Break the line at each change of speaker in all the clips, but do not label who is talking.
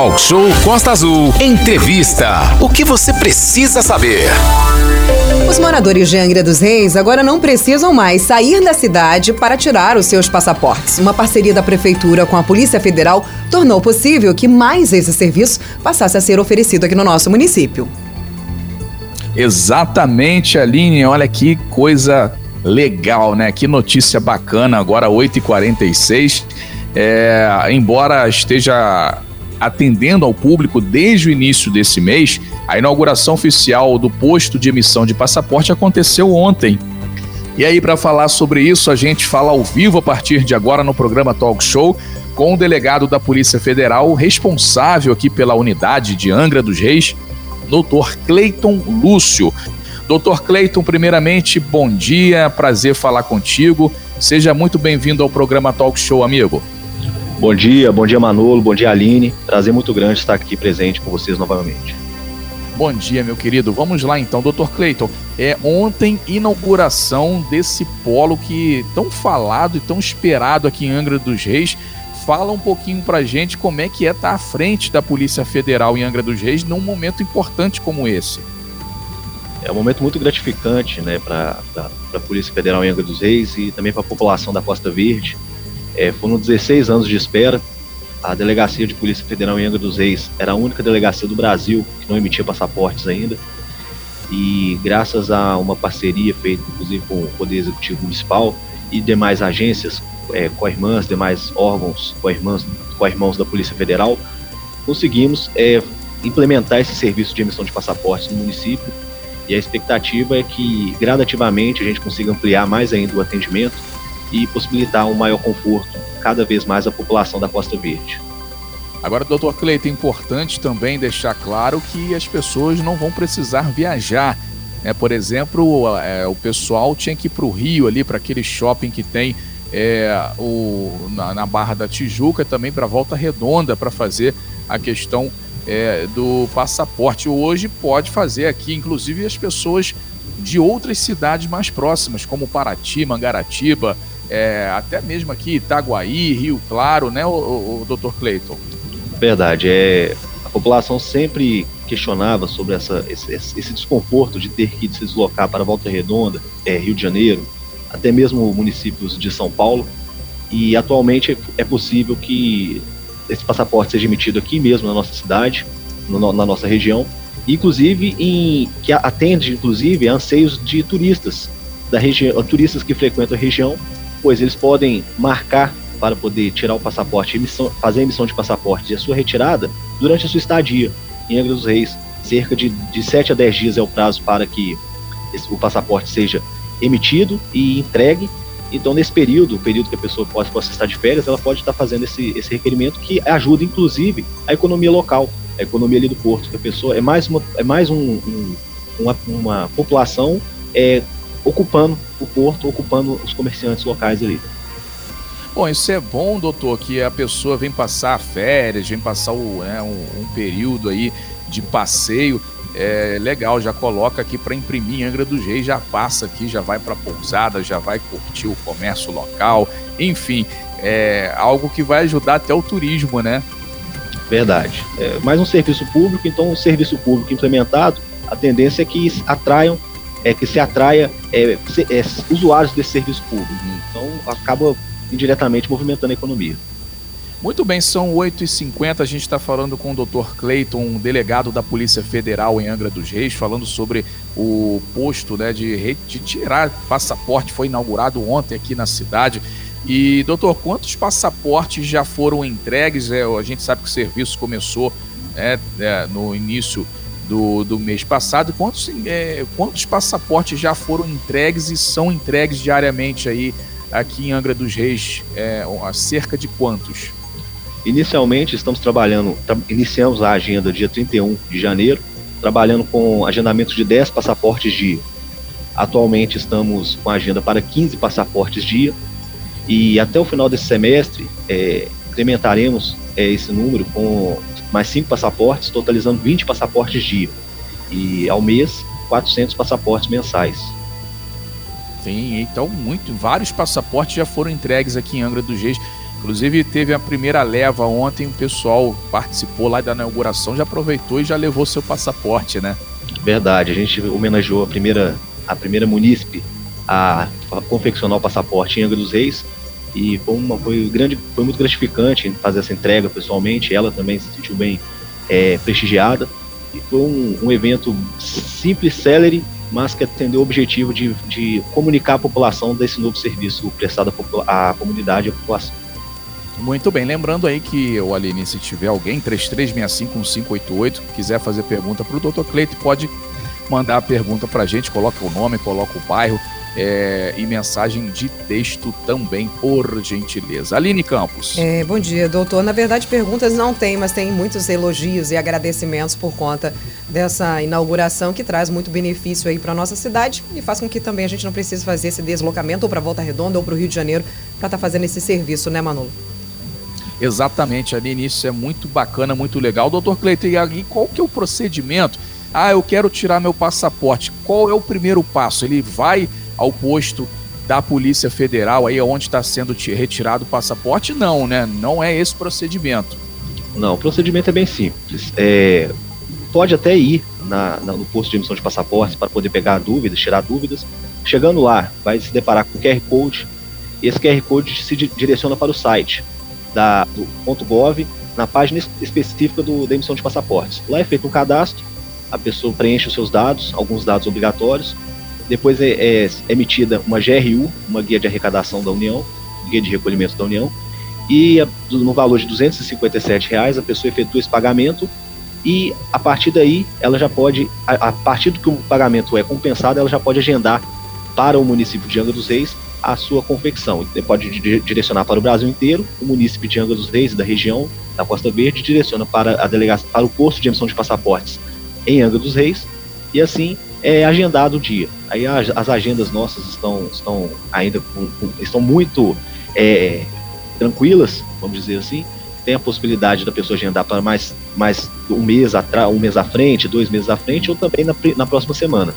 Talk Show Costa Azul. Entrevista. O que você precisa saber?
Os moradores de Angra dos Reis agora não precisam mais sair da cidade para tirar os seus passaportes. Uma parceria da Prefeitura com a Polícia Federal tornou possível que mais esse serviço passasse a ser oferecido aqui no nosso município.
Exatamente, Aline. Olha que coisa legal, né? Que notícia bacana. Agora, 8h46. É, embora esteja atendendo ao público desde o início desse mês, a inauguração oficial do posto de emissão de passaporte aconteceu ontem. E aí, para falar sobre isso, a gente fala ao vivo a partir de agora no programa Talk Show com o delegado da Polícia Federal responsável aqui pela unidade de Angra dos Reis, Dr. Cleiton Lúcio. Dr. Cleiton, primeiramente, bom dia, prazer falar contigo. Seja muito bem-vindo ao programa Talk Show, amigo.
Bom dia, bom dia Manolo, bom dia Aline. Prazer muito grande estar aqui presente com vocês novamente.
Bom dia, meu querido. Vamos lá então, Dr. Cleiton. É ontem inauguração desse polo que tão falado e tão esperado aqui em Angra dos Reis. Fala um pouquinho pra gente como é que é estar à frente da Polícia Federal em Angra dos Reis num momento importante como esse.
É um momento muito gratificante né, para a Polícia Federal em Angra dos Reis e também para a população da Costa Verde. É, foram 16 anos de espera. A Delegacia de Polícia Federal em Angra dos Reis era a única delegacia do Brasil que não emitia passaportes ainda. E graças a uma parceria feita, inclusive, com o Poder Executivo Municipal e demais agências, é, co-irmãs, demais órgãos, co-irmãs, co-irmãos da Polícia Federal, conseguimos é, implementar esse serviço de emissão de passaportes no município. E a expectativa é que gradativamente a gente consiga ampliar mais ainda o atendimento e possibilitar um maior conforto cada vez mais à população da Costa Verde.
Agora, doutor Cleiton, é importante também deixar claro que as pessoas não vão precisar viajar. É, por exemplo, é, o pessoal tinha que ir para o Rio, ali, para aquele shopping que tem é, o, na, na, Barra da Tijuca, também para Volta Redonda, para fazer a questão é, do passaporte. Hoje pode fazer aqui, inclusive as pessoas de outras cidades mais próximas, como Paraty, Mangaratiba, é, até mesmo aqui Itaguaí, Rio Claro, né, o, o, o Dr. Cleiton?
Verdade, é, a população sempre questionava sobre essa, esse, esse, desconforto de ter que se deslocar para Volta Redonda, é, Rio de Janeiro, até mesmo municípios de São Paulo, e atualmente é possível que esse passaporte seja emitido aqui mesmo na nossa cidade, no, na nossa região, inclusive em, que atende inclusive anseios de turistas da região, turistas que frequentam a região pois eles podem marcar para poder tirar o passaporte, emissão, fazer a emissão de passaporte e a sua retirada durante a sua estadia em Angra dos Reis. Cerca de, de 7 a 10 dias é o prazo para que esse, o passaporte seja emitido e entregue. Então, nesse período, o período que a pessoa pode, possa estar de férias, ela pode estar fazendo esse, esse requerimento que ajuda, inclusive, a economia local, a economia ali do porto, que a pessoa é mais uma, é mais um, um, uma, uma população é, ocupando o porto, ocupando os comerciantes locais ali.
Bom, isso é bom, doutor, que a pessoa vem passar férias, vem passar o, né, um, um, período aí de passeio. É legal, já coloca aqui para imprimir em Angra dos Reis, já passa aqui, já vai para pousada, já vai curtir o comércio local, enfim, é algo que vai ajudar até o turismo, né?
Verdade. É mais um serviço público, então um serviço público implementado, a tendência é que atraiam é, que se atraia é, é, usuários desse serviço público. Então, acaba indiretamente movimentando a economia.
Muito bem, são 8h50. A gente está falando com o Dr. Cleiton, um delegado da Polícia Federal em Angra dos Reis, falando sobre o posto né, de, de tirar passaporte. Foi inaugurado ontem aqui na cidade. E, doutor, quantos passaportes já foram entregues? É, a gente sabe que o serviço começou né, é, no início do, do mês passado. Quantos, é, quantos passaportes já foram entregues e são entregues diariamente aí aqui em Angra dos Reis? É, cerca de quantos?
Inicialmente estamos trabalhando, iniciamos a agenda dia 31 de janeiro, trabalhando com agendamento de 10 passaportes dia. Atualmente estamos com agenda para 15 passaportes dia e até o final desse semestre é, incrementaremos é, esse número com mais 5 passaportes, totalizando 20 passaportes dia. E ao mês, 400 passaportes mensais.
Sim, então muito, vários passaportes já foram entregues aqui em Angra dos Reis. Inclusive teve a primeira leva ontem, o pessoal participou lá da inauguração, já aproveitou e já levou seu passaporte, né?
Verdade, a gente homenageou a primeira, a primeira munícipe a confeccionar o passaporte em Angra dos Reis e foi, uma, foi, grande, foi muito gratificante fazer essa entrega pessoalmente. Ela também se sentiu bem é, prestigiada e foi um, um evento simples, celery, mas que atendeu o objetivo de, de comunicar a população desse novo serviço prestado à comunidade e à população.
Muito bem, lembrando aí que o Aline, se tiver alguém, 33651588, quiser fazer pergunta para o Dr. Cleito, pode mandar a pergunta para a gente, coloca o nome, coloca o bairro, é, e mensagem de texto também, por gentileza. Aline Campos.
É, bom dia, doutor. Na verdade, perguntas não tem, mas tem muitos elogios e agradecimentos por conta dessa inauguração que traz muito benefício aí para nossa cidade e faz com que também a gente não precise fazer esse deslocamento ou para Volta Redonda ou para o Rio de Janeiro para estar tá fazendo esse serviço, né, Manolo?
Exatamente, Aline, isso é muito bacana, muito legal. Doutor Cleiton, e aí qual que é o procedimento? Ah, eu quero tirar meu passaporte. Qual é o primeiro passo? Ele vai ao posto da Polícia Federal, aí onde está sendo retirado o passaporte? Não, né? Não é esse procedimento.
Não, o procedimento é bem simples. É, pode até ir na, na, no posto de emissão de passaportes para poder pegar dúvidas, tirar dúvidas. Chegando lá, vai se deparar com o QR Code. Esse QR Code se direciona para o site da, do .gov, na página específica do, da emissão de passaportes. Lá é feito um cadastro, a pessoa preenche os seus dados, alguns dados obrigatórios, depois é, é, emitida uma GRU, uma guia de arrecadação da União, guia de recolhimento da União, e no valor de 257 reais a pessoa efetua esse pagamento e a partir daí ela já pode, a, a partir do que o pagamento é compensado, ela já pode agendar para o município de Angra dos Reis a sua confecção. Ele pode direcionar para o Brasil inteiro, o município de Angra dos Reis, da região da Costa Verde, direciona para a delegacia, para o posto de emissão de passaportes em Angra dos Reis, e assim é agendado o dia. Aí as, as agendas nossas estão, estão ainda com, com, estão muito é, tranquilas, vamos dizer assim. Tem a possibilidade da pessoa agendar para mais, mais um mês atrás, um mês à frente, dois meses à frente, ou também na, na próxima semana.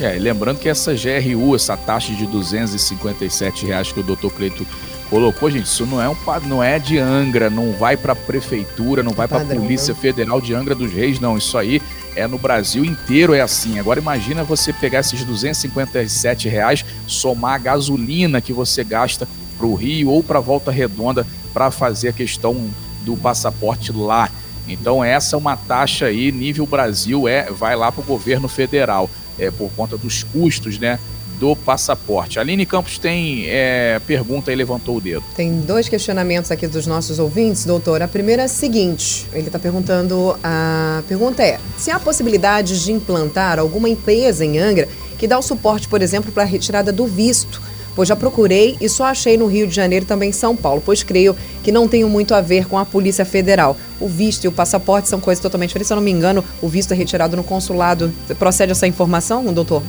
É, lembrando que essa GRU, essa taxa de 257 reais que o doutor Cleito colocou, gente, isso não é um não é de Angra, não vai para a prefeitura, não vai para a Polícia Federal de Angra dos Reis, não. Isso aí é no Brasil inteiro é assim. Agora imagina você pegar esses 257 reais, somar a gasolina que você gasta para o Rio ou para Volta Redonda para fazer a questão do passaporte lá. Então essa é uma taxa aí nível Brasil é vai lá para o governo federal é por conta dos custos, né? Do passaporte. Aline Campos tem é, pergunta e levantou o dedo.
Tem dois questionamentos aqui dos nossos ouvintes, doutor. A primeira é a seguinte: ele está perguntando, a pergunta é: se há possibilidade de implantar alguma empresa em Angra que dá o suporte, por exemplo, para a retirada do visto? Pois já procurei e só achei no Rio de Janeiro e também em São Paulo, pois creio que não tenho muito a ver com a Polícia Federal. O visto e o passaporte são coisas totalmente diferentes. Se eu não me engano, o visto é retirado no consulado. Procede essa informação, doutor?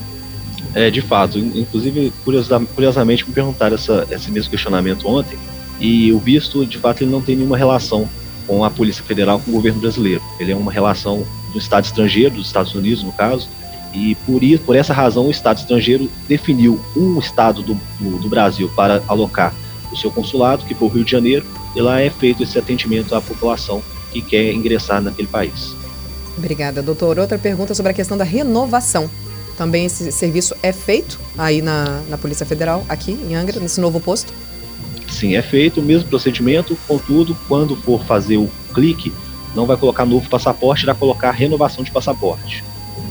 É, de fato. Inclusive, curiosamente, me perguntaram essa, esse mesmo questionamento ontem. E o visto, de fato, ele não tem nenhuma relação com a Polícia Federal, com o governo brasileiro. Ele é uma relação do Estado estrangeiro, dos Estados Unidos, no caso. E por, isso, por essa razão, o Estado estrangeiro definiu um Estado do, do, do Brasil para alocar o seu consulado, que foi o Rio de Janeiro, e lá é feito esse atendimento à população que quer ingressar naquele país.
Obrigada, doutor. Outra pergunta sobre a questão da renovação também esse serviço é feito aí na, na Polícia Federal, aqui em Angra, nesse novo posto?
Sim, é feito o mesmo procedimento, contudo, quando for fazer o clique, não vai colocar novo passaporte, vai colocar renovação de passaporte.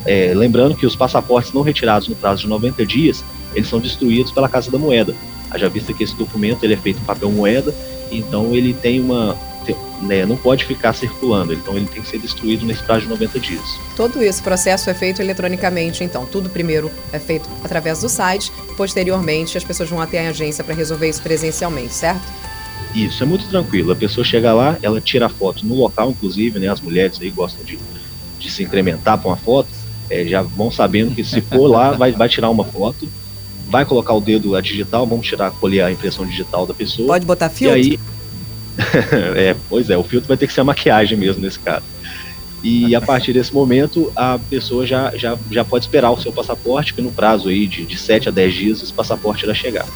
É, lembrando que os passaportes não retirados no prazo de 90 dias, eles são destruídos pela Casa da Moeda. Haja vista que esse documento ele é feito em papel moeda, então ele tem uma, né, não pode ficar circulando, então ele tem que ser destruído nesse prazo de 90 dias.
Todo esse processo é feito eletronicamente, então tudo primeiro é feito através do site, posteriormente as pessoas vão até a agência para resolver isso presencialmente, certo?
Isso, é muito tranquilo. A pessoa chega lá, ela tira a foto no local, inclusive, né? As mulheres aí gostam de, de se incrementar com a foto, é, já vão sabendo que se for lá, vai, vai tirar uma foto, vai colocar o dedo a digital, vamos tirar, colher a impressão digital da pessoa.
Pode botar filtro?
E aí, é, pois é, o filtro vai ter que ser a maquiagem mesmo nesse caso. E a partir desse momento, a pessoa já, já, já pode esperar o seu passaporte, que no prazo aí de, de 7 a 10 dias esse passaporte irá chegar.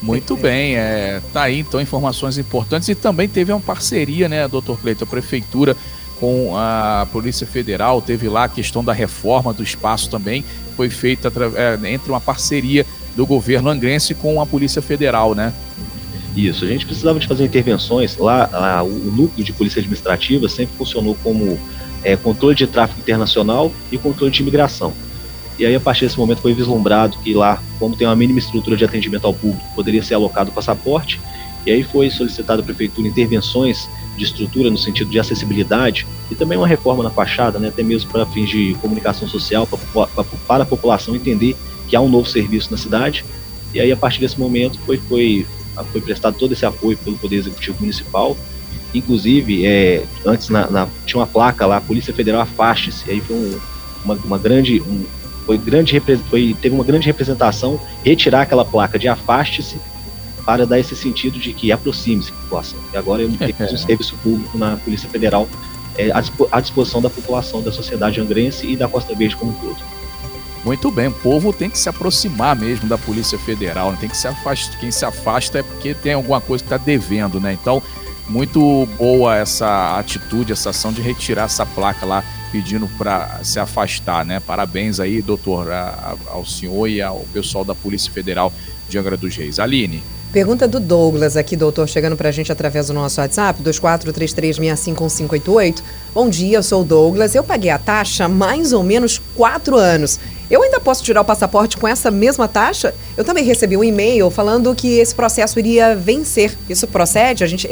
Muito bem, é, tá aí então informações importantes e também teve uma parceria, né, doutor Cleiton, a prefeitura com a Polícia Federal, teve lá a questão da reforma do espaço também, foi feita é, entre uma parceria do governo angrense com a Polícia Federal, né?
Isso, a gente precisava de fazer intervenções. Lá, lá o núcleo de polícia administrativa sempre funcionou como é, controle de tráfego internacional e controle de imigração. E aí, a partir desse momento, foi vislumbrado que lá, como tem uma mínima estrutura de atendimento ao público, poderia ser alocado passaporte. E aí foi solicitado à prefeitura intervenções de estrutura no sentido de acessibilidade e também uma reforma na fachada, né, até mesmo para fins de comunicação social, pra, para a população entender que há um novo serviço na cidade. E aí, a partir desse momento, foi, foi, foi prestado todo esse apoio pelo Poder Executivo Municipal. Inclusive, é, antes na, na, tinha uma placa lá, Polícia Federal afaste-se. Aí foi um, uma, uma, grande. Um, foi grande foi, teve uma grande representação retirar aquela placa de afaste-se para dar esse sentido de que aproxime-se da população. E agora é um, um serviço público na Polícia Federal é, à disposição da população, da sociedade angrense e da Costa Verde como um todo.
Muito bem, o povo tem que se aproximar mesmo da Polícia Federal, né? tem que se afastar. Quem se afasta é porque tem alguma coisa que está devendo, né? Então, muito boa essa atitude, essa ação de retirar essa placa lá pedindo para se afastar, né? Parabéns aí, doutor, ao senhor e ao pessoal da Polícia Federal de Angra dos Reis. Aline.
Pergunta do Douglas aqui, doutor, chegando para a gente através do nosso WhatsApp, 2433651558. Bom dia, eu sou o Douglas. Eu paguei a taxa há mais ou menos quatro anos. Eu ainda posso tirar o passaporte com essa mesma taxa? Eu também recebi um e-mail falando que esse processo iria vencer. Isso procede? A gente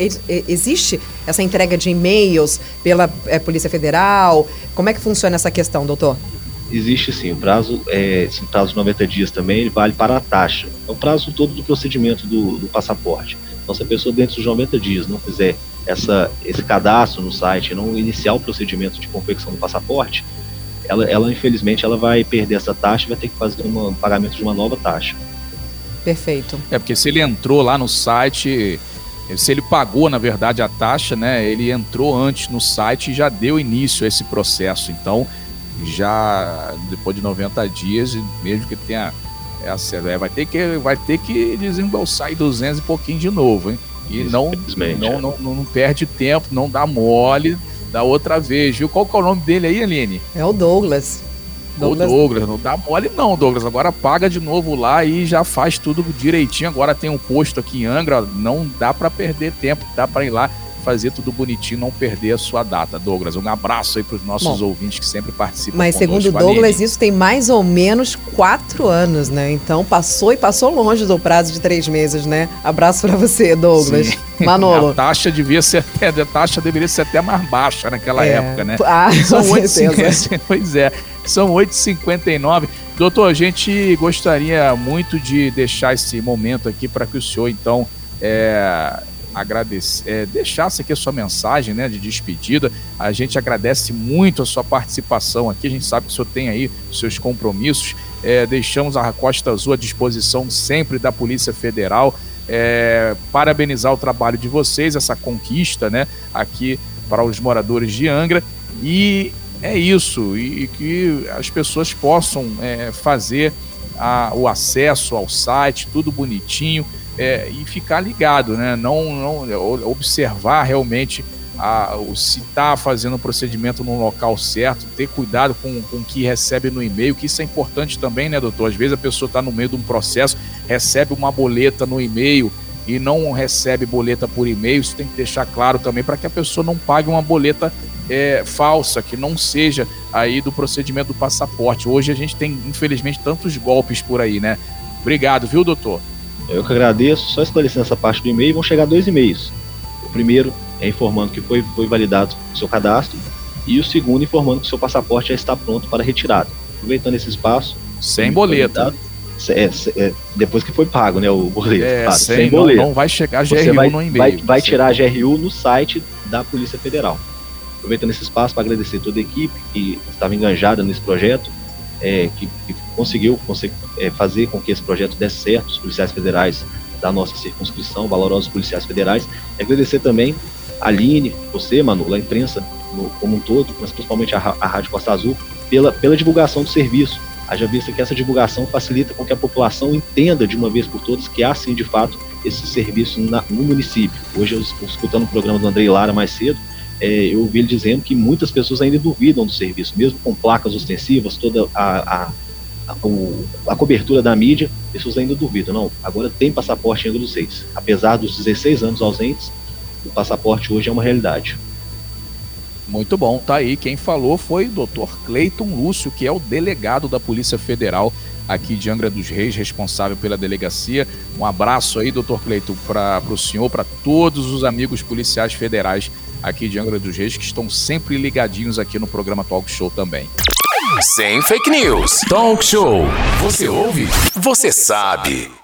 existe essa entrega de e-mails pela é, Polícia Federal? Como é que funciona essa questão, doutor?
existe sim. O prazo, é, esse prazo de 90 dias também ele vale para a taxa. É o prazo todo do procedimento do, do passaporte. Então, se a pessoa dentro dos 90 dias não fizer essa, esse cadastro no site, não iniciar o procedimento de confecção do passaporte, ela, ela infelizmente ela vai perder essa taxa e vai ter que fazer um pagamento de uma nova taxa.
Perfeito.
É porque se ele entrou lá no site, se ele pagou na verdade a taxa, né? Ele entrou antes no site e já deu início a esse processo. Então, já depois de 90 dias, mesmo que tenha essa, é, vai ter que vai ter que desembolsar 200 e pouquinho de novo, hein? E não não, não, não, não, perde tempo, não dá mole da outra vez, viu? Qual que é o nome dele aí, Aline?
É o Douglas.
Douglas. O Douglas, não dá mole não, Douglas. Agora paga de novo lá e já faz tudo direitinho. Agora tem um posto aqui em Angra, não dá para perder tempo, dá para ir lá fazer tudo bonitinho, não perder a sua data. Douglas, um abraço aí para os nossos Bom, ouvintes que sempre participam.
Mas segundo o Douglas, isso tem mais ou menos quatro anos, né? Então passou e passou longe do prazo de três meses, né? Abraço para você, Douglas. Sim. Manolo.
A taxa devia ser até, a taxa deveria ser até mais baixa naquela é. época, né?
Ah, São com 8, certeza.
pois é, são 8h59. Doutor, a gente gostaria muito de deixar esse momento aqui para que o senhor, então, é, agradecer, é, deixasse aqui a sua mensagem né, de despedida. A gente agradece muito a sua participação aqui. A gente sabe que o senhor tem aí seus compromissos. É, deixamos a Costa Azul à disposição sempre da Polícia Federal. É, parabenizar o trabalho de vocês, essa conquista né, aqui para os moradores de Angra. E é isso, e, e que as pessoas possam é, fazer a, o acesso ao site, tudo bonitinho é, e ficar ligado, né? Não, não observar realmente a, se está fazendo o procedimento no local certo, ter cuidado com, com o que recebe no e-mail, que isso é importante também, né, doutor? Às vezes a pessoa está no meio de um processo, recebe uma boleta no e-mail e não recebe boleta por e-mail, isso tem que deixar claro também para que a pessoa não pague uma boleta é, falsa, que não seja aí do procedimento do passaporte. Hoje a gente tem, infelizmente, tantos golpes por aí, né? Obrigado, viu, doutor?
Eu que agradeço. Só esclarecendo essa parte do e-mail, vão chegar dois e-mails. O primeiro é informando que foi, foi validado o seu cadastro e o segundo informando que o seu passaporte já está pronto para retirada. Aproveitando esse espaço.
Sem boleto.
É, é, depois que foi pago, né, o boleto.
É, sem, sem boleto. Não, não, vai chegar GRU
Você vai,
no e-mail.
Vai, vai tirar a GRU no site da Polícia Federal. Aproveitando esse espaço para agradecer toda a equipe que estava enganjada nesse projeto, é, que, que, conseguiu é, fazer com que esse projeto desse certo, os policiais federais da nossa circunscrição, valorosos policiais federais. E agradecer também a Aline, você, Manu, a imprensa no, como um todo, mas principalmente a, a Rádio Costa Azul, pela, pela divulgação do serviço. Haja vista que essa divulgação facilita com que a população entenda de uma vez por todas que há sim de fato esse serviço na, no município. Hoje, eu escutando o programa do Andrei Lara mais cedo, é, eu ouvi ele dizendo que muitas pessoas ainda duvidam do serviço, mesmo com placas ostensivas, toda a, a, a, a cobertura da mídia, pessoas ainda duvidam. Não, agora tem passaporte dos Reis. Apesar dos 16 anos ausentes, o passaporte hoje é uma realidade.
Muito bom, tá aí. Quem falou foi o Dr. Cleiton Lúcio, que é o delegado da Polícia Federal aqui de Angra dos Reis, responsável pela delegacia. Um abraço aí, doutor Cleiton, para o senhor, para todos os amigos policiais federais aqui de Angra dos Reis que estão sempre ligadinhos aqui no programa Talk Show também.
Sem fake news. Talk Show. Você ouve? Você sabe.